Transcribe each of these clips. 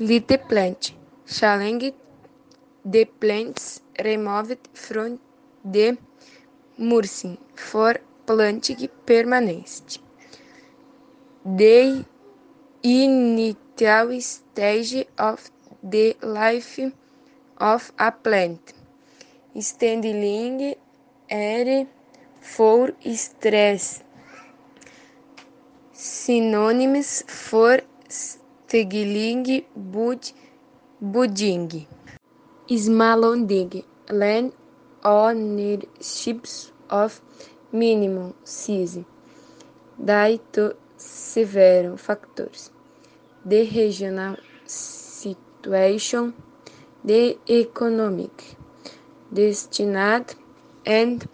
Little plant, challenge the plants removed from the mulching for planting permanent. The initial stage of the life of a plant. Standing air for stress. Synonyms for Stegling bud, budding. Smallholding land ownerships of minimum size. Daí to several factors. The regional situation, the economic, destined and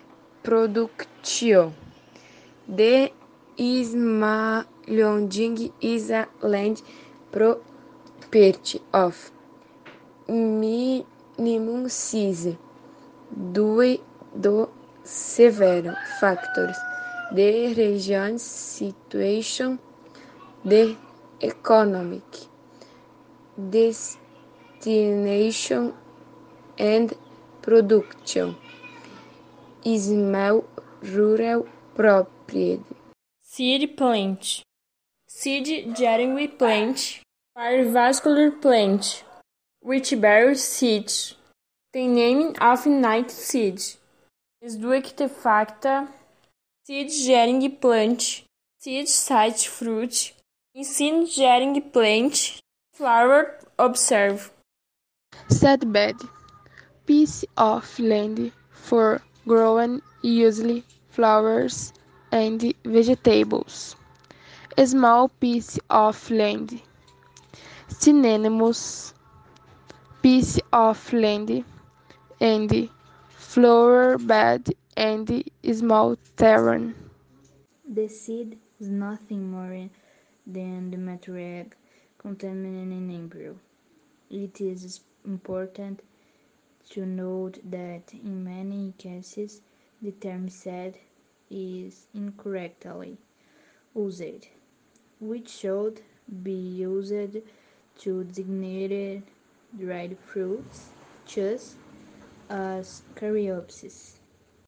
production. The smallholding is a land property of minimum size. Due do several factors. The region's situation, the economic destination and production, small rural property. Seed plant, seed germ plant, vascular plant, which bears seeds. The name of night seed is duectefacta seed-bearing plant, seed-site fruit, seed-bearing plant, flower observe. Seedbed, piece of land for growing usually flowers and vegetables. A small piece of land. Synonymous, piece of land and flower bed and small terrain. The seed is nothing more than the material contained in embryo. It is important to note that in many cases the term seed is incorrectly used, which should be used to designate dried fruits, such as caryopsis.